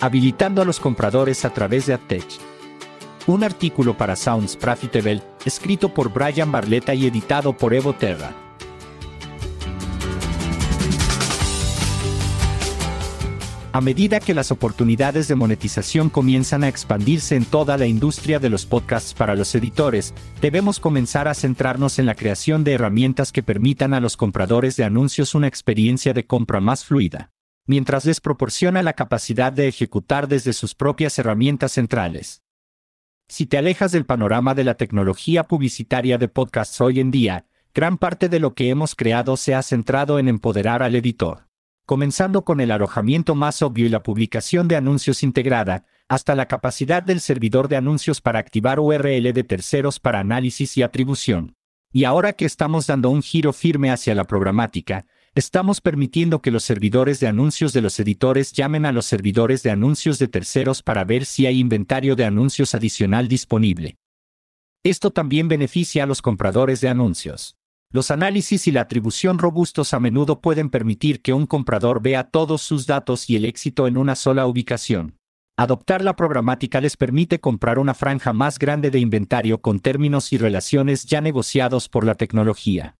habilitando a los compradores a través de AdTech. Un artículo para Sounds Profitable, escrito por Brian Barletta y editado por Evo Terra. A medida que las oportunidades de monetización comienzan a expandirse en toda la industria de los podcasts para los editores, debemos comenzar a centrarnos en la creación de herramientas que permitan a los compradores de anuncios una experiencia de compra más fluida, mientras les proporciona la capacidad de ejecutar desde sus propias herramientas centrales. Si te alejas del panorama de la tecnología publicitaria de podcasts hoy en día, gran parte de lo que hemos creado se ha centrado en empoderar al editor comenzando con el alojamiento más obvio y la publicación de anuncios integrada, hasta la capacidad del servidor de anuncios para activar URL de terceros para análisis y atribución. Y ahora que estamos dando un giro firme hacia la programática, estamos permitiendo que los servidores de anuncios de los editores llamen a los servidores de anuncios de terceros para ver si hay inventario de anuncios adicional disponible. Esto también beneficia a los compradores de anuncios. Los análisis y la atribución robustos a menudo pueden permitir que un comprador vea todos sus datos y el éxito en una sola ubicación. Adoptar la programática les permite comprar una franja más grande de inventario con términos y relaciones ya negociados por la tecnología.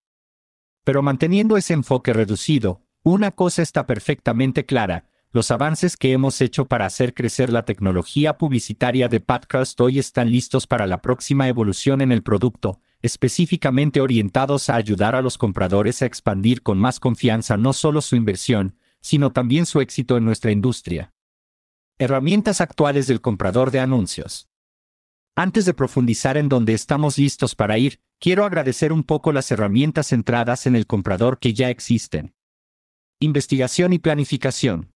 Pero manteniendo ese enfoque reducido, una cosa está perfectamente clara, los avances que hemos hecho para hacer crecer la tecnología publicitaria de podcast hoy están listos para la próxima evolución en el producto, específicamente orientados a ayudar a los compradores a expandir con más confianza no solo su inversión, sino también su éxito en nuestra industria. Herramientas actuales del comprador de anuncios. Antes de profundizar en donde estamos listos para ir, quiero agradecer un poco las herramientas centradas en el comprador que ya existen. Investigación y planificación.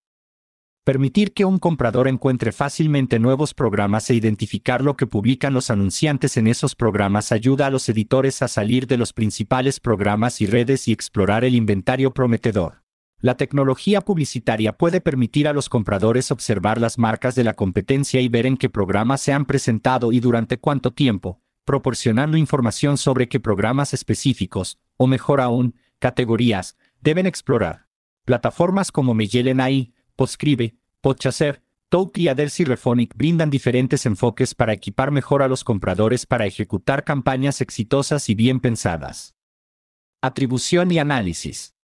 Permitir que un comprador encuentre fácilmente nuevos programas e identificar lo que publican los anunciantes en esos programas ayuda a los editores a salir de los principales programas y redes y explorar el inventario prometedor. La tecnología publicitaria puede permitir a los compradores observar las marcas de la competencia y ver en qué programas se han presentado y durante cuánto tiempo, proporcionando información sobre qué programas específicos, o mejor aún, categorías, deben explorar. Plataformas como Magellan AI, Podscribe, Podchaser, Toke y Adelsi Refonic brindan diferentes enfoques para equipar mejor a los compradores para ejecutar campañas exitosas y bien pensadas. Atribución y análisis.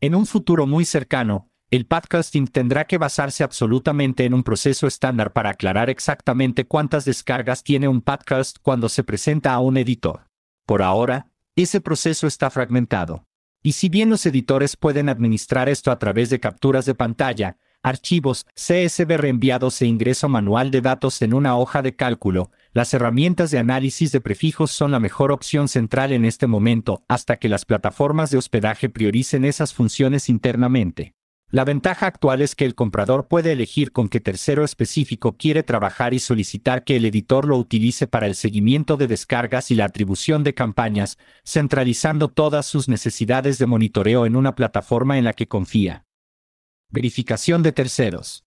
En un futuro muy cercano, el podcasting tendrá que basarse absolutamente en un proceso estándar para aclarar exactamente cuántas descargas tiene un podcast cuando se presenta a un editor. Por ahora, ese proceso está fragmentado. Y si bien los editores pueden administrar esto a través de capturas de pantalla, archivos, CSV reenviados e ingreso manual de datos en una hoja de cálculo, las herramientas de análisis de prefijos son la mejor opción central en este momento, hasta que las plataformas de hospedaje prioricen esas funciones internamente. La ventaja actual es que el comprador puede elegir con qué tercero específico quiere trabajar y solicitar que el editor lo utilice para el seguimiento de descargas y la atribución de campañas, centralizando todas sus necesidades de monitoreo en una plataforma en la que confía. Verificación de terceros.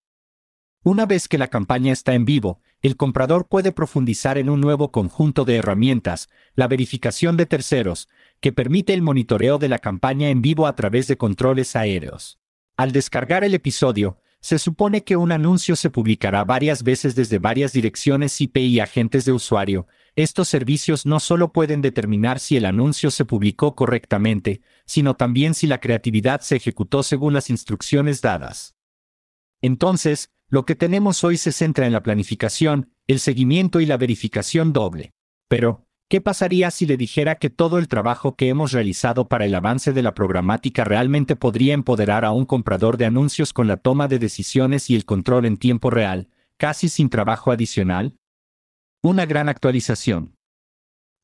Una vez que la campaña está en vivo, el comprador puede profundizar en un nuevo conjunto de herramientas, la verificación de terceros, que permite el monitoreo de la campaña en vivo a través de controles aéreos. Al descargar el episodio, se supone que un anuncio se publicará varias veces desde varias direcciones IP y agentes de usuario. Estos servicios no solo pueden determinar si el anuncio se publicó correctamente, sino también si la creatividad se ejecutó según las instrucciones dadas. Entonces, lo que tenemos hoy se centra en la planificación, el seguimiento y la verificación doble. Pero, ¿Qué pasaría si le dijera que todo el trabajo que hemos realizado para el avance de la programática realmente podría empoderar a un comprador de anuncios con la toma de decisiones y el control en tiempo real, casi sin trabajo adicional? Una gran actualización.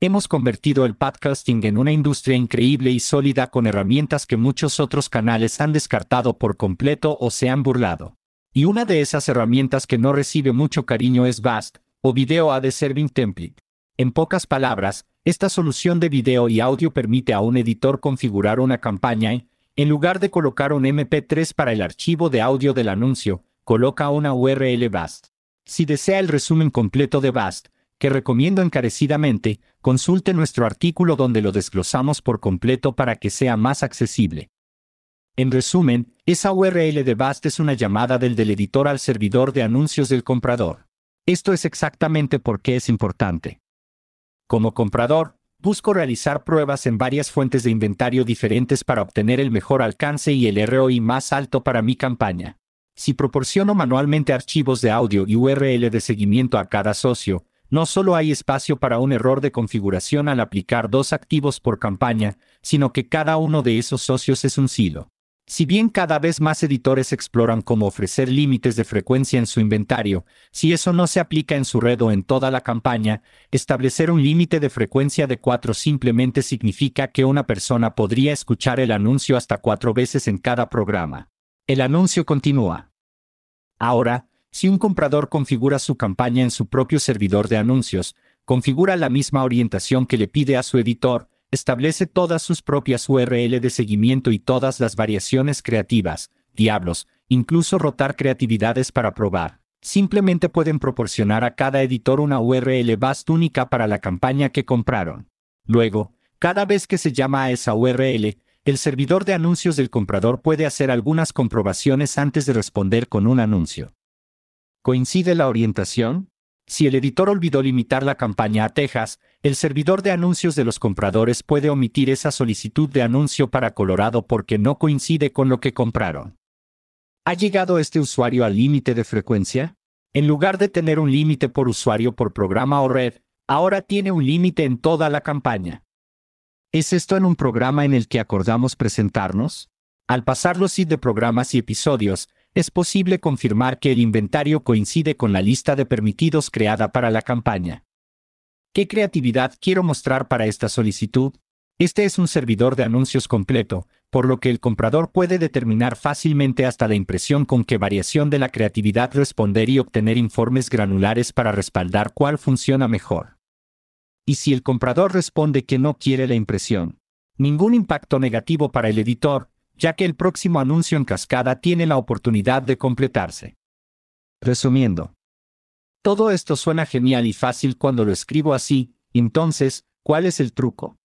Hemos convertido el podcasting en una industria increíble y sólida con herramientas que muchos otros canales han descartado por completo o se han burlado. Y una de esas herramientas que no recibe mucho cariño es Vast, o Video Ad Serving Template. En pocas palabras, esta solución de video y audio permite a un editor configurar una campaña en lugar de colocar un MP3 para el archivo de audio del anuncio, coloca una URL BAST. Si desea el resumen completo de BAST, que recomiendo encarecidamente, consulte nuestro artículo donde lo desglosamos por completo para que sea más accesible. En resumen, esa URL de BAST es una llamada del del editor al servidor de anuncios del comprador. Esto es exactamente por qué es importante. Como comprador, busco realizar pruebas en varias fuentes de inventario diferentes para obtener el mejor alcance y el ROI más alto para mi campaña. Si proporciono manualmente archivos de audio y URL de seguimiento a cada socio, no solo hay espacio para un error de configuración al aplicar dos activos por campaña, sino que cada uno de esos socios es un silo. Si bien cada vez más editores exploran cómo ofrecer límites de frecuencia en su inventario, si eso no se aplica en su red o en toda la campaña, establecer un límite de frecuencia de cuatro simplemente significa que una persona podría escuchar el anuncio hasta cuatro veces en cada programa. El anuncio continúa. Ahora, si un comprador configura su campaña en su propio servidor de anuncios, configura la misma orientación que le pide a su editor, establece todas sus propias URL de seguimiento y todas las variaciones creativas, diablos, incluso rotar creatividades para probar. Simplemente pueden proporcionar a cada editor una URL BAST única para la campaña que compraron. Luego, cada vez que se llama a esa URL, el servidor de anuncios del comprador puede hacer algunas comprobaciones antes de responder con un anuncio. ¿Coincide la orientación? Si el editor olvidó limitar la campaña a Texas, el servidor de anuncios de los compradores puede omitir esa solicitud de anuncio para Colorado porque no coincide con lo que compraron. ¿Ha llegado este usuario al límite de frecuencia? En lugar de tener un límite por usuario por programa o red, ahora tiene un límite en toda la campaña. ¿Es esto en un programa en el que acordamos presentarnos? Al pasar los de programas y episodios, es posible confirmar que el inventario coincide con la lista de permitidos creada para la campaña. ¿Qué creatividad quiero mostrar para esta solicitud? Este es un servidor de anuncios completo, por lo que el comprador puede determinar fácilmente hasta la impresión con qué variación de la creatividad responder y obtener informes granulares para respaldar cuál funciona mejor. Y si el comprador responde que no quiere la impresión, ningún impacto negativo para el editor, ya que el próximo anuncio en cascada tiene la oportunidad de completarse. Resumiendo. Todo esto suena genial y fácil cuando lo escribo así, entonces, ¿cuál es el truco?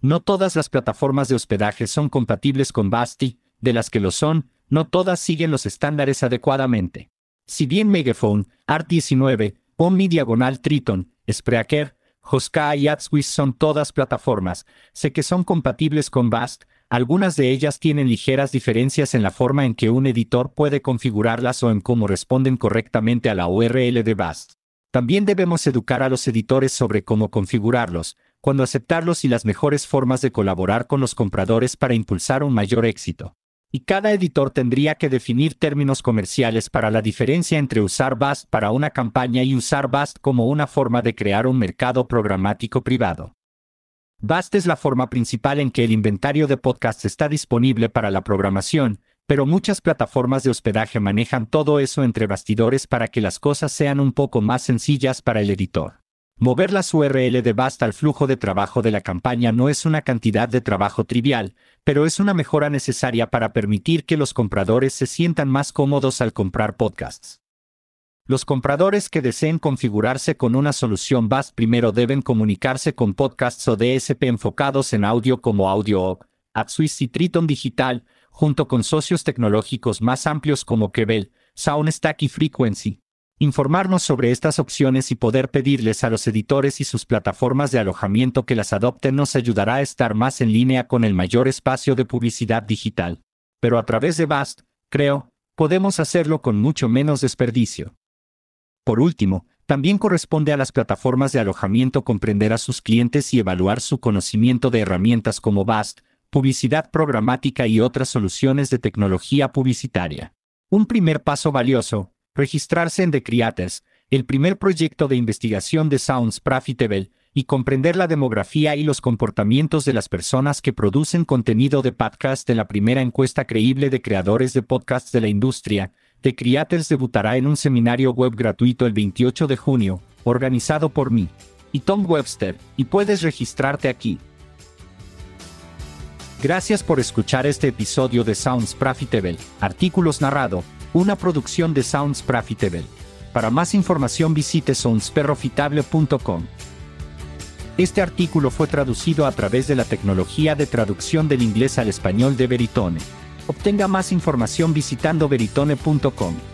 No todas las plataformas de hospedaje son compatibles con Basti, de las que lo son, no todas siguen los estándares adecuadamente. Si bien Megaphone, Art19, Omni Diagonal Triton, Spreaker, Hoska y AdSwiss son todas plataformas, sé que son compatibles con Bast, algunas de ellas tienen ligeras diferencias en la forma en que un editor puede configurarlas o en cómo responden correctamente a la URL de BAST. También debemos educar a los editores sobre cómo configurarlos, cuándo aceptarlos y las mejores formas de colaborar con los compradores para impulsar un mayor éxito. Y cada editor tendría que definir términos comerciales para la diferencia entre usar BAST para una campaña y usar BAST como una forma de crear un mercado programático privado. BAST es la forma principal en que el inventario de podcasts está disponible para la programación, pero muchas plataformas de hospedaje manejan todo eso entre bastidores para que las cosas sean un poco más sencillas para el editor. Mover las URL de BAST al flujo de trabajo de la campaña no es una cantidad de trabajo trivial, pero es una mejora necesaria para permitir que los compradores se sientan más cómodos al comprar podcasts. Los compradores que deseen configurarse con una solución BAST primero deben comunicarse con podcasts o DSP enfocados en audio como AudioOg, AdSwiss y Triton Digital, junto con socios tecnológicos más amplios como Kebel, SoundStack y Frequency. Informarnos sobre estas opciones y poder pedirles a los editores y sus plataformas de alojamiento que las adopten nos ayudará a estar más en línea con el mayor espacio de publicidad digital. Pero a través de BAST, creo, podemos hacerlo con mucho menos desperdicio. Por último, también corresponde a las plataformas de alojamiento comprender a sus clientes y evaluar su conocimiento de herramientas como BAST, publicidad programática y otras soluciones de tecnología publicitaria. Un primer paso valioso, registrarse en The Creators, el primer proyecto de investigación de Sounds Profitable, y comprender la demografía y los comportamientos de las personas que producen contenido de podcast de la primera encuesta creíble de creadores de podcasts de la industria, The Creators debutará en un seminario web gratuito el 28 de junio, organizado por mí y Tom Webster, y puedes registrarte aquí. Gracias por escuchar este episodio de Sounds Profitable, artículos narrado, una producción de Sounds Profitable. Para más información visite soundsprofitable.com. Este artículo fue traducido a través de la tecnología de traducción del inglés al español de Veritone. Obtenga más información visitando veritone.com.